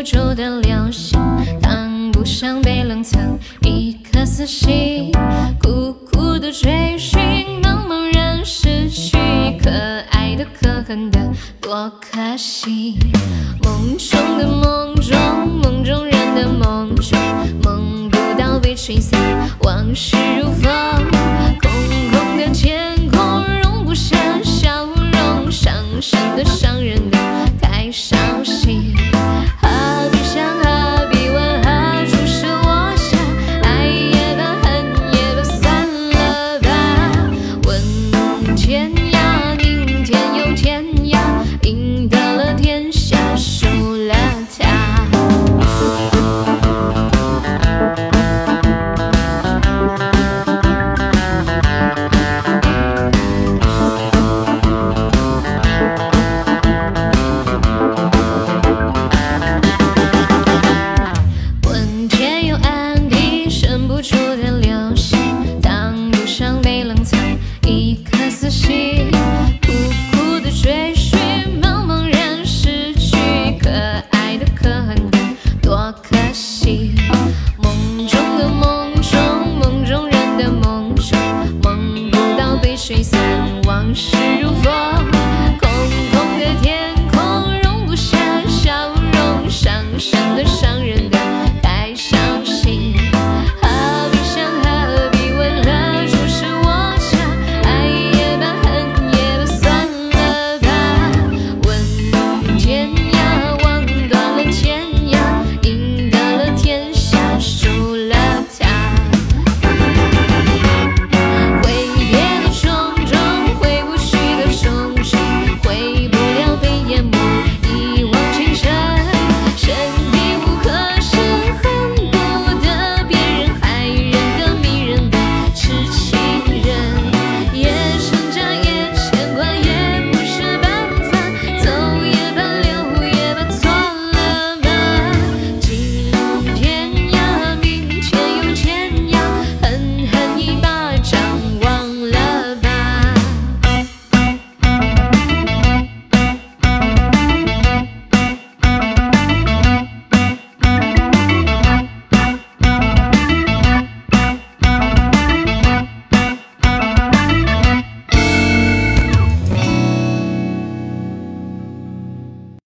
不住的流星，当不上被冷藏一颗死心，苦苦的追寻，茫茫然失去，可爱的可恨的多可惜。梦中的梦中，梦中人的梦中，梦不到被吹散，往事如风，空空的天空容不下笑容，伤神的伤吹散往事如风。